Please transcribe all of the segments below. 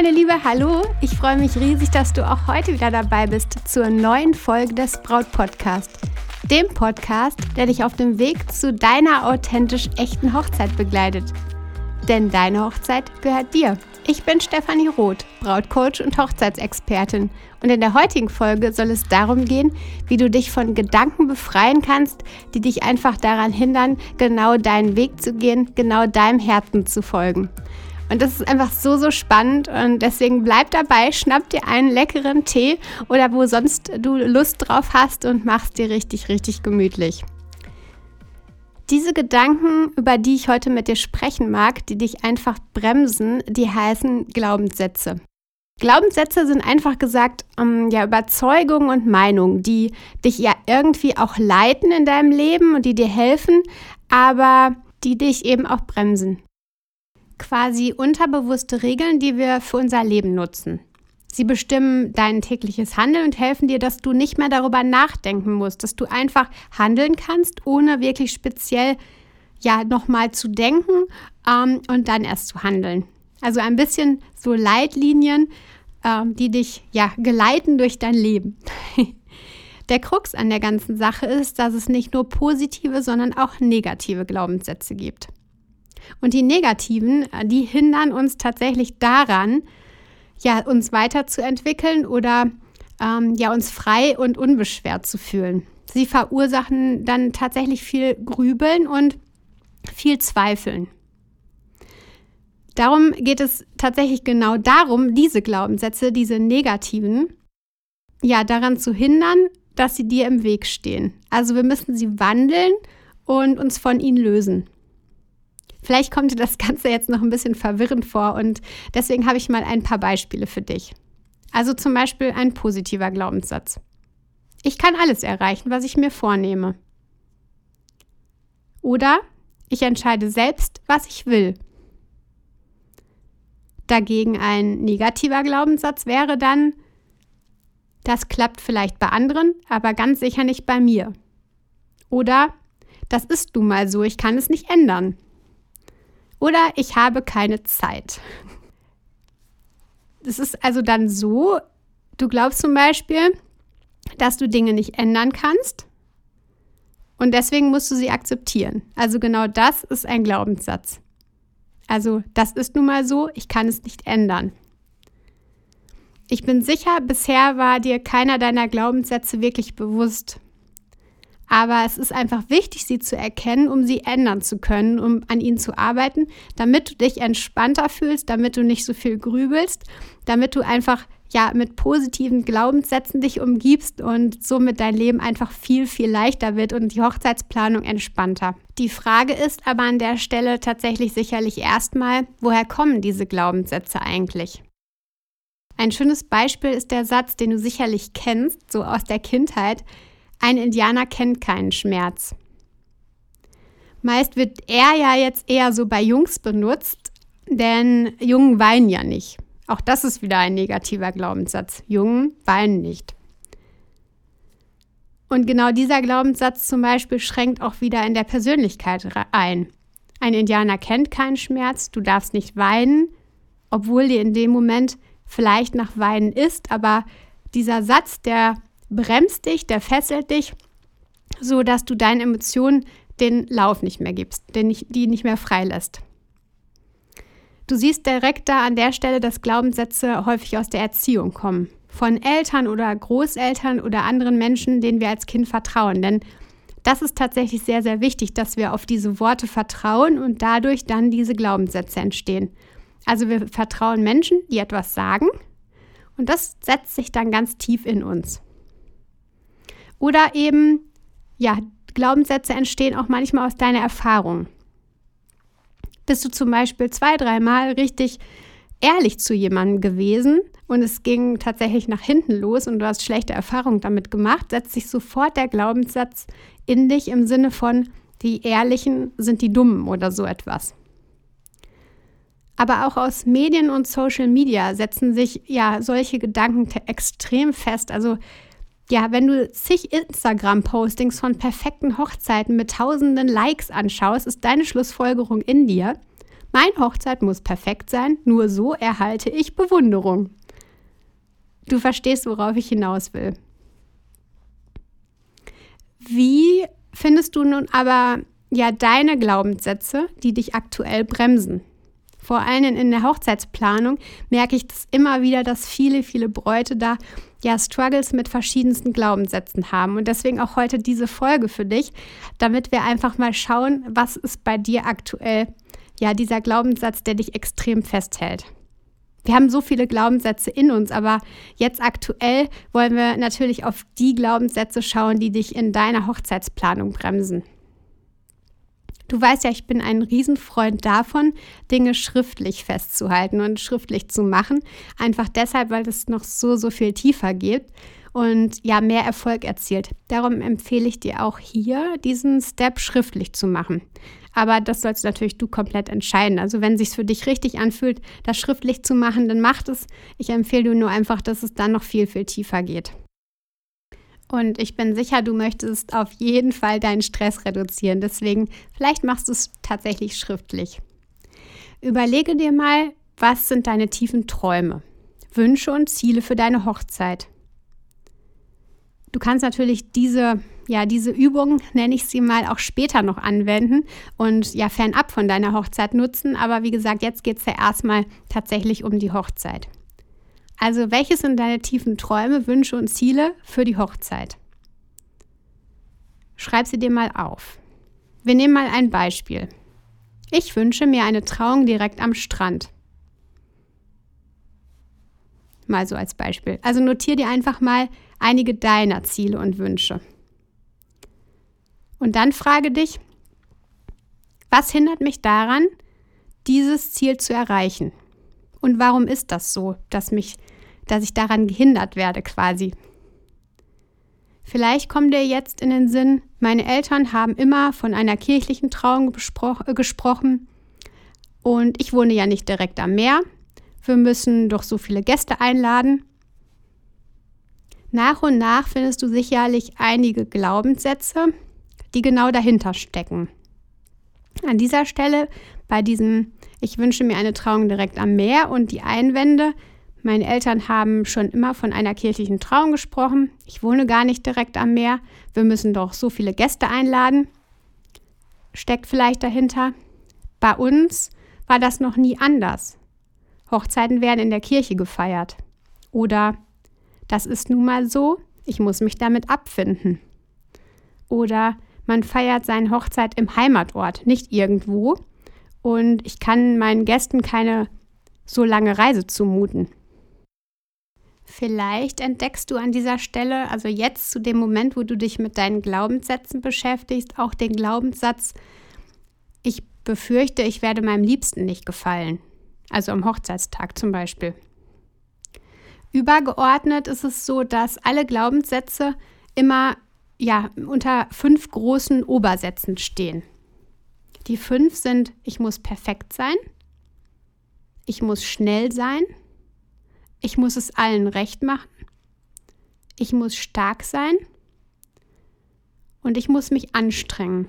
meine Liebe, hallo. Ich freue mich riesig, dass du auch heute wieder dabei bist zur neuen Folge des Braut Podcast. Dem Podcast, der dich auf dem Weg zu deiner authentisch echten Hochzeit begleitet. Denn deine Hochzeit gehört dir. Ich bin Stefanie Roth, Brautcoach und Hochzeitsexpertin. Und in der heutigen Folge soll es darum gehen, wie du dich von Gedanken befreien kannst, die dich einfach daran hindern, genau deinen Weg zu gehen, genau deinem Herzen zu folgen. Und das ist einfach so, so spannend und deswegen bleib dabei, schnapp dir einen leckeren Tee oder wo sonst du Lust drauf hast und mach's dir richtig, richtig gemütlich. Diese Gedanken, über die ich heute mit dir sprechen mag, die dich einfach bremsen, die heißen Glaubenssätze. Glaubenssätze sind einfach gesagt ähm, ja Überzeugungen und Meinungen, die dich ja irgendwie auch leiten in deinem Leben und die dir helfen, aber die dich eben auch bremsen quasi unterbewusste Regeln, die wir für unser Leben nutzen. Sie bestimmen dein tägliches Handeln und helfen dir, dass du nicht mehr darüber nachdenken musst, dass du einfach handeln kannst, ohne wirklich speziell ja nochmal zu denken ähm, und dann erst zu handeln. Also ein bisschen so Leitlinien, ähm, die dich ja geleiten durch dein Leben. Der Krux an der ganzen Sache ist, dass es nicht nur positive, sondern auch negative Glaubenssätze gibt. Und die negativen, äh, die hindern uns tatsächlich daran, ja, uns weiterzuentwickeln oder ähm, ja, uns frei und unbeschwert zu fühlen. Sie verursachen dann tatsächlich viel Grübeln und viel Zweifeln. Darum geht es tatsächlich genau darum, diese Glaubenssätze, diese negativen, ja, daran zu hindern, dass sie dir im Weg stehen. Also wir müssen sie wandeln und uns von ihnen lösen. Vielleicht kommt dir das Ganze jetzt noch ein bisschen verwirrend vor und deswegen habe ich mal ein paar Beispiele für dich. Also zum Beispiel ein positiver Glaubenssatz. Ich kann alles erreichen, was ich mir vornehme. Oder ich entscheide selbst, was ich will. Dagegen ein negativer Glaubenssatz wäre dann, das klappt vielleicht bei anderen, aber ganz sicher nicht bei mir. Oder das ist nun mal so, ich kann es nicht ändern. Oder ich habe keine Zeit. Das ist also dann so, du glaubst zum Beispiel, dass du Dinge nicht ändern kannst und deswegen musst du sie akzeptieren. Also genau das ist ein Glaubenssatz. Also das ist nun mal so, ich kann es nicht ändern. Ich bin sicher, bisher war dir keiner deiner Glaubenssätze wirklich bewusst. Aber es ist einfach wichtig, sie zu erkennen, um sie ändern zu können, um an ihnen zu arbeiten, damit du dich entspannter fühlst, damit du nicht so viel grübelst, damit du einfach ja mit positiven Glaubenssätzen dich umgibst und somit dein Leben einfach viel, viel leichter wird und die Hochzeitsplanung entspannter. Die Frage ist aber an der Stelle tatsächlich sicherlich erstmal, woher kommen diese Glaubenssätze eigentlich? Ein schönes Beispiel ist der Satz, den du sicherlich kennst, so aus der Kindheit. Ein Indianer kennt keinen Schmerz. Meist wird er ja jetzt eher so bei Jungs benutzt, denn Jungen weinen ja nicht. Auch das ist wieder ein negativer Glaubenssatz. Jungen weinen nicht. Und genau dieser Glaubenssatz zum Beispiel schränkt auch wieder in der Persönlichkeit ein. Ein Indianer kennt keinen Schmerz, du darfst nicht weinen, obwohl dir in dem Moment vielleicht nach Weinen ist, aber dieser Satz, der bremst dich, der fesselt dich, so dass du deinen Emotionen den Lauf nicht mehr gibst, den nicht, die nicht mehr freilässt. Du siehst direkt da an der Stelle, dass Glaubenssätze häufig aus der Erziehung kommen. Von Eltern oder Großeltern oder anderen Menschen, denen wir als Kind vertrauen. Denn das ist tatsächlich sehr, sehr wichtig, dass wir auf diese Worte vertrauen und dadurch dann diese Glaubenssätze entstehen. Also wir vertrauen Menschen, die etwas sagen und das setzt sich dann ganz tief in uns. Oder eben, ja, Glaubenssätze entstehen auch manchmal aus deiner Erfahrung. Bist du zum Beispiel zwei, dreimal richtig ehrlich zu jemandem gewesen und es ging tatsächlich nach hinten los und du hast schlechte Erfahrungen damit gemacht, setzt sich sofort der Glaubenssatz in dich im Sinne von, die Ehrlichen sind die Dummen oder so etwas. Aber auch aus Medien und Social Media setzen sich ja solche Gedanken extrem fest. Also ja, wenn du zig Instagram-Postings von perfekten Hochzeiten mit tausenden Likes anschaust, ist deine Schlussfolgerung in dir, Mein Hochzeit muss perfekt sein, nur so erhalte ich Bewunderung. Du verstehst, worauf ich hinaus will. Wie findest du nun aber ja deine Glaubenssätze, die dich aktuell bremsen? Vor allem in der Hochzeitsplanung merke ich das immer wieder, dass viele, viele Bräute da ja Struggles mit verschiedensten Glaubenssätzen haben. Und deswegen auch heute diese Folge für dich, damit wir einfach mal schauen, was ist bei dir aktuell ja dieser Glaubenssatz, der dich extrem festhält. Wir haben so viele Glaubenssätze in uns, aber jetzt aktuell wollen wir natürlich auf die Glaubenssätze schauen, die dich in deiner Hochzeitsplanung bremsen. Du weißt ja, ich bin ein Riesenfreund davon, Dinge schriftlich festzuhalten und schriftlich zu machen. Einfach deshalb, weil es noch so, so viel tiefer geht und ja, mehr Erfolg erzielt. Darum empfehle ich dir auch hier, diesen Step schriftlich zu machen. Aber das sollst natürlich du komplett entscheiden. Also wenn es sich für dich richtig anfühlt, das schriftlich zu machen, dann mach es. Ich empfehle dir nur einfach, dass es dann noch viel, viel tiefer geht. Und ich bin sicher, du möchtest auf jeden Fall deinen Stress reduzieren. Deswegen, vielleicht machst du es tatsächlich schriftlich. Überlege dir mal, was sind deine tiefen Träume, Wünsche und Ziele für deine Hochzeit. Du kannst natürlich diese, ja, diese Übung, nenne ich sie mal, auch später noch anwenden und ja, fernab von deiner Hochzeit nutzen. Aber wie gesagt, jetzt geht es ja erstmal tatsächlich um die Hochzeit. Also, welches sind deine tiefen Träume, Wünsche und Ziele für die Hochzeit? Schreib sie dir mal auf. Wir nehmen mal ein Beispiel. Ich wünsche mir eine Trauung direkt am Strand. Mal so als Beispiel. Also notier dir einfach mal einige deiner Ziele und Wünsche. Und dann frage dich, was hindert mich daran, dieses Ziel zu erreichen? Und warum ist das so, dass mich, dass ich daran gehindert werde quasi? Vielleicht kommt dir jetzt in den Sinn, meine Eltern haben immer von einer kirchlichen Trauung äh, gesprochen und ich wohne ja nicht direkt am Meer. Wir müssen doch so viele Gäste einladen. Nach und nach findest du sicherlich einige Glaubenssätze, die genau dahinter stecken. An dieser Stelle bei diesem ich wünsche mir eine Trauung direkt am Meer und die Einwände. Meine Eltern haben schon immer von einer kirchlichen Trauung gesprochen. Ich wohne gar nicht direkt am Meer. Wir müssen doch so viele Gäste einladen. Steckt vielleicht dahinter. Bei uns war das noch nie anders. Hochzeiten werden in der Kirche gefeiert. Oder das ist nun mal so, ich muss mich damit abfinden. Oder man feiert seine Hochzeit im Heimatort, nicht irgendwo, und ich kann meinen Gästen keine so lange Reise zumuten. Vielleicht entdeckst du an dieser Stelle, also jetzt zu dem Moment, wo du dich mit deinen Glaubenssätzen beschäftigst, auch den Glaubenssatz, ich befürchte, ich werde meinem Liebsten nicht gefallen. Also am Hochzeitstag zum Beispiel. Übergeordnet ist es so, dass alle Glaubenssätze immer ja, unter fünf großen Obersätzen stehen. Die fünf sind, ich muss perfekt sein, ich muss schnell sein, ich muss es allen recht machen, ich muss stark sein und ich muss mich anstrengen.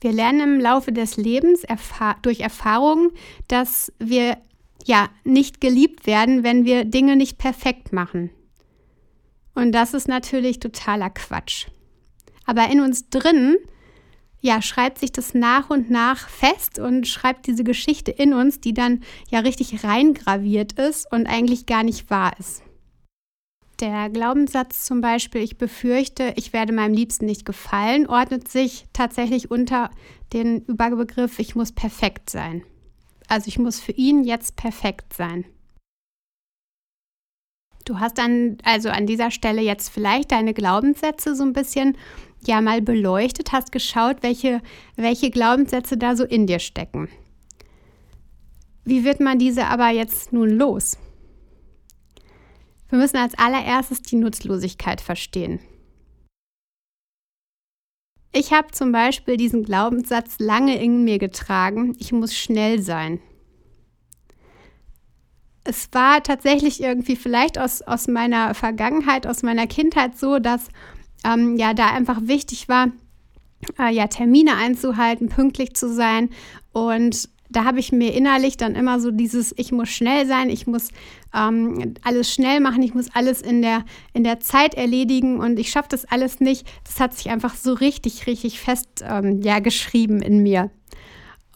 Wir lernen im Laufe des Lebens erfahr durch Erfahrungen, dass wir ja nicht geliebt werden, wenn wir Dinge nicht perfekt machen. Und das ist natürlich totaler Quatsch. Aber in uns drin ja, schreibt sich das nach und nach fest und schreibt diese Geschichte in uns, die dann ja richtig reingraviert ist und eigentlich gar nicht wahr ist. Der Glaubenssatz zum Beispiel, ich befürchte, ich werde meinem Liebsten nicht gefallen, ordnet sich tatsächlich unter den Überbegriff, ich muss perfekt sein. Also ich muss für ihn jetzt perfekt sein. Du hast dann also an dieser Stelle jetzt vielleicht deine Glaubenssätze so ein bisschen ja mal beleuchtet, hast geschaut, welche, welche Glaubenssätze da so in dir stecken. Wie wird man diese aber jetzt nun los? Wir müssen als allererstes die Nutzlosigkeit verstehen. Ich habe zum Beispiel diesen Glaubenssatz lange in mir getragen, ich muss schnell sein. Es war tatsächlich irgendwie vielleicht aus, aus meiner Vergangenheit, aus meiner Kindheit so, dass ähm, ja da einfach wichtig war, äh, ja, Termine einzuhalten, pünktlich zu sein. Und da habe ich mir innerlich dann immer so dieses, ich muss schnell sein, ich muss ähm, alles schnell machen, ich muss alles in der, in der Zeit erledigen und ich schaffe das alles nicht. Das hat sich einfach so richtig, richtig fest ähm, ja, geschrieben in mir.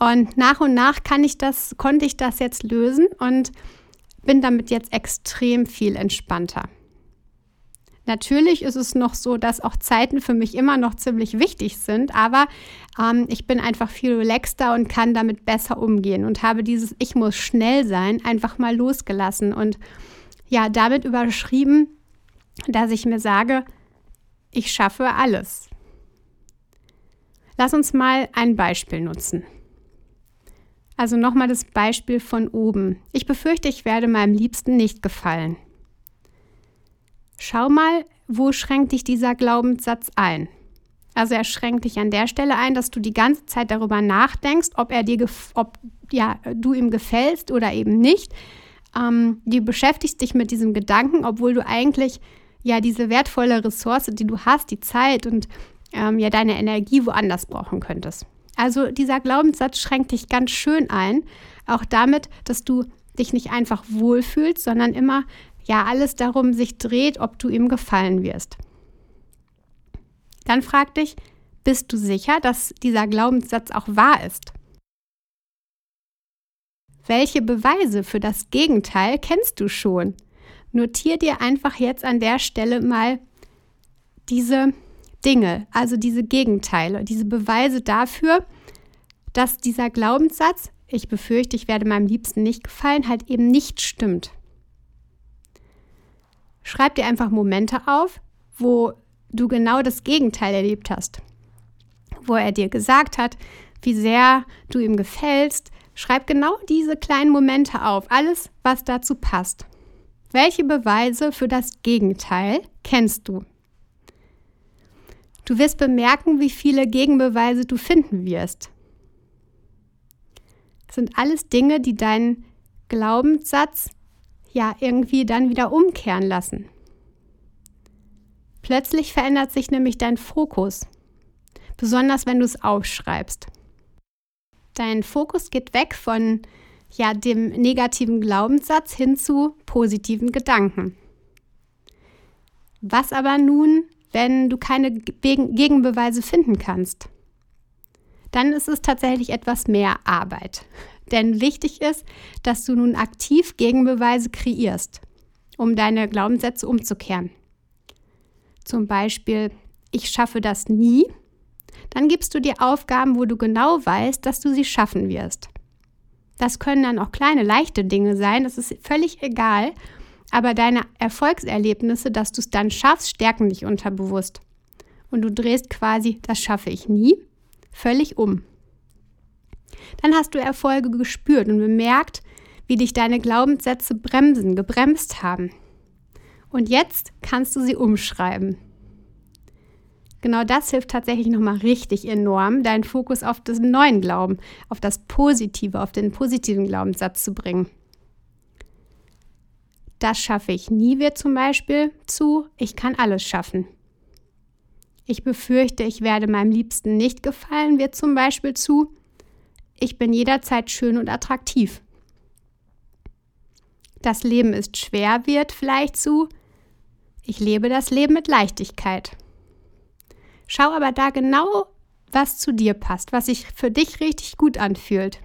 Und nach und nach kann ich das, konnte ich das jetzt lösen und bin damit jetzt extrem viel entspannter. Natürlich ist es noch so, dass auch Zeiten für mich immer noch ziemlich wichtig sind, aber ähm, ich bin einfach viel relaxter und kann damit besser umgehen und habe dieses Ich muss schnell sein einfach mal losgelassen und ja, damit überschrieben, dass ich mir sage, ich schaffe alles. Lass uns mal ein Beispiel nutzen. Also nochmal das Beispiel von oben. Ich befürchte, ich werde meinem Liebsten nicht gefallen. Schau mal, wo schränkt dich dieser Glaubenssatz ein? Also er schränkt dich an der Stelle ein, dass du die ganze Zeit darüber nachdenkst, ob er dir, ob ja, du ihm gefällst oder eben nicht. Ähm, du beschäftigst dich mit diesem Gedanken, obwohl du eigentlich ja diese wertvolle Ressource, die du hast, die Zeit und ähm, ja deine Energie woanders brauchen könntest. Also dieser Glaubenssatz schränkt dich ganz schön ein, auch damit, dass du dich nicht einfach wohlfühlst, sondern immer ja alles darum sich dreht, ob du ihm gefallen wirst. Dann frag dich, bist du sicher, dass dieser Glaubenssatz auch wahr ist? Welche Beweise für das Gegenteil kennst du schon? Notier dir einfach jetzt an der Stelle mal diese Dinge, also diese Gegenteile, diese Beweise dafür, dass dieser Glaubenssatz, ich befürchte, ich werde meinem Liebsten nicht gefallen, halt eben nicht stimmt. Schreib dir einfach Momente auf, wo du genau das Gegenteil erlebt hast. Wo er dir gesagt hat, wie sehr du ihm gefällst. Schreib genau diese kleinen Momente auf, alles, was dazu passt. Welche Beweise für das Gegenteil kennst du? Du wirst bemerken, wie viele Gegenbeweise du finden wirst. Das sind alles Dinge, die deinen Glaubenssatz ja irgendwie dann wieder umkehren lassen. Plötzlich verändert sich nämlich dein Fokus, besonders wenn du es aufschreibst. Dein Fokus geht weg von ja, dem negativen Glaubenssatz hin zu positiven Gedanken. Was aber nun, wenn du keine Gegenbeweise finden kannst? Dann ist es tatsächlich etwas mehr Arbeit. Denn wichtig ist, dass du nun aktiv Gegenbeweise kreierst, um deine Glaubenssätze umzukehren. Zum Beispiel, ich schaffe das nie. Dann gibst du dir Aufgaben, wo du genau weißt, dass du sie schaffen wirst. Das können dann auch kleine, leichte Dinge sein, das ist völlig egal. Aber deine Erfolgserlebnisse, dass du es dann schaffst, stärken dich unterbewusst. Und du drehst quasi, das schaffe ich nie, völlig um. Dann hast du Erfolge gespürt und bemerkt, wie dich deine Glaubenssätze bremsen, gebremst haben. Und jetzt kannst du sie umschreiben. Genau das hilft tatsächlich nochmal richtig enorm, deinen Fokus auf den neuen Glauben, auf das Positive, auf den positiven Glaubenssatz zu bringen. Das schaffe ich nie wird zum Beispiel zu, ich kann alles schaffen. Ich befürchte, ich werde meinem Liebsten nicht gefallen wird zum Beispiel zu, ich bin jederzeit schön und attraktiv. Das Leben ist schwer wird vielleicht zu, ich lebe das Leben mit Leichtigkeit. Schau aber da genau, was zu dir passt, was sich für dich richtig gut anfühlt.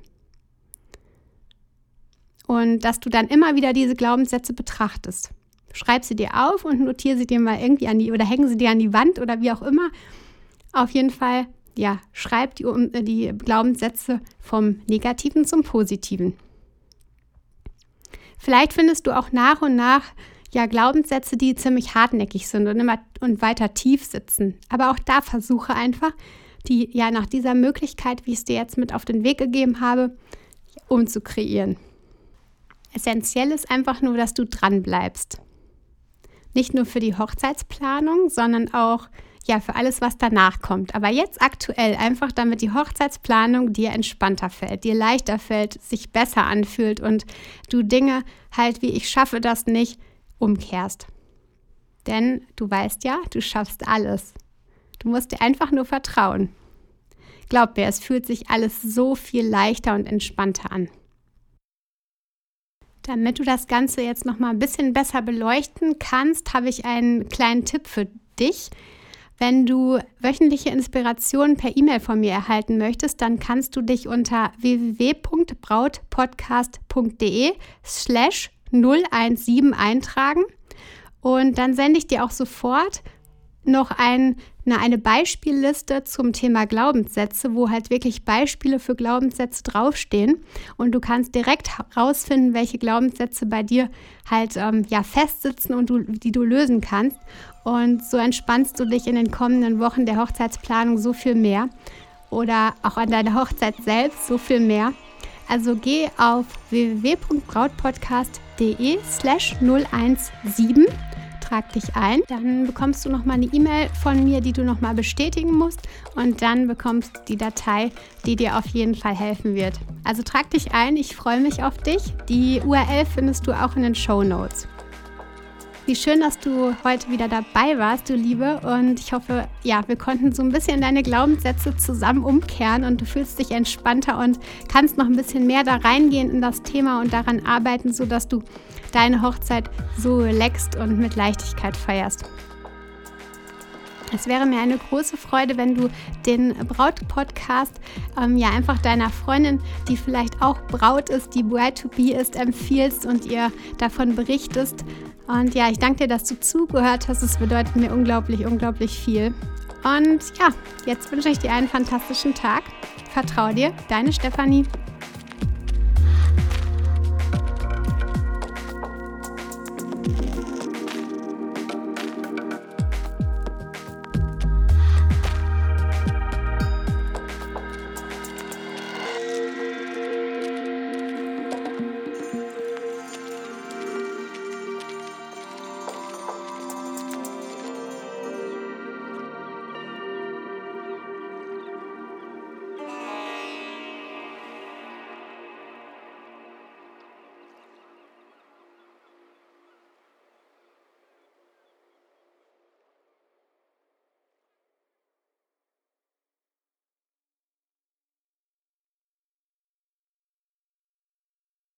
Und dass du dann immer wieder diese Glaubenssätze betrachtest. Schreib sie dir auf und notiere sie dir mal irgendwie an die oder hängen sie dir an die Wand oder wie auch immer. Auf jeden Fall ja, schreib die, äh, die Glaubenssätze vom Negativen zum Positiven. Vielleicht findest du auch nach und nach ja Glaubenssätze, die ziemlich hartnäckig sind und immer und weiter tief sitzen. Aber auch da versuche einfach, die ja nach dieser Möglichkeit, wie ich es dir jetzt mit auf den Weg gegeben habe, umzukreieren. Essentiell ist einfach nur, dass du dran bleibst. Nicht nur für die Hochzeitsplanung, sondern auch ja, für alles, was danach kommt. Aber jetzt aktuell einfach, damit die Hochzeitsplanung dir entspannter fällt, dir leichter fällt, sich besser anfühlt und du Dinge halt wie ich schaffe das nicht umkehrst. Denn du weißt ja, du schaffst alles. Du musst dir einfach nur vertrauen. glaub mir, es fühlt sich alles so viel leichter und entspannter an. Damit du das Ganze jetzt noch mal ein bisschen besser beleuchten kannst, habe ich einen kleinen Tipp für dich. Wenn du wöchentliche Inspirationen per E-Mail von mir erhalten möchtest, dann kannst du dich unter www.brautpodcast.de slash 017 eintragen und dann sende ich dir auch sofort noch ein, eine, eine Beispielliste zum Thema Glaubenssätze, wo halt wirklich Beispiele für Glaubenssätze draufstehen. Und du kannst direkt herausfinden, welche Glaubenssätze bei dir halt ähm, ja festsitzen und du, die du lösen kannst. Und so entspannst du dich in den kommenden Wochen der Hochzeitsplanung so viel mehr. Oder auch an deiner Hochzeit selbst so viel mehr. Also geh auf www.brautpodcast.de slash 017 trag dich ein. Dann bekommst du nochmal eine E-Mail von mir, die du nochmal bestätigen musst. Und dann bekommst du die Datei, die dir auf jeden Fall helfen wird. Also trag dich ein, ich freue mich auf dich. Die URL findest du auch in den Show Notes. Wie schön, dass du heute wieder dabei warst, du Liebe. Und ich hoffe, ja, wir konnten so ein bisschen deine Glaubenssätze zusammen umkehren und du fühlst dich entspannter und kannst noch ein bisschen mehr da reingehen in das Thema und daran arbeiten, sodass du deine Hochzeit so relaxed und mit Leichtigkeit feierst. Es wäre mir eine große Freude, wenn du den Braut-Podcast ähm, ja einfach deiner Freundin, die vielleicht auch Braut ist, die Bride to Be ist, empfiehlst und ihr davon berichtest. Und ja, ich danke dir, dass du zugehört hast. Es bedeutet mir unglaublich, unglaublich viel. Und ja, jetzt wünsche ich dir einen fantastischen Tag. Vertrau dir, deine Stefanie.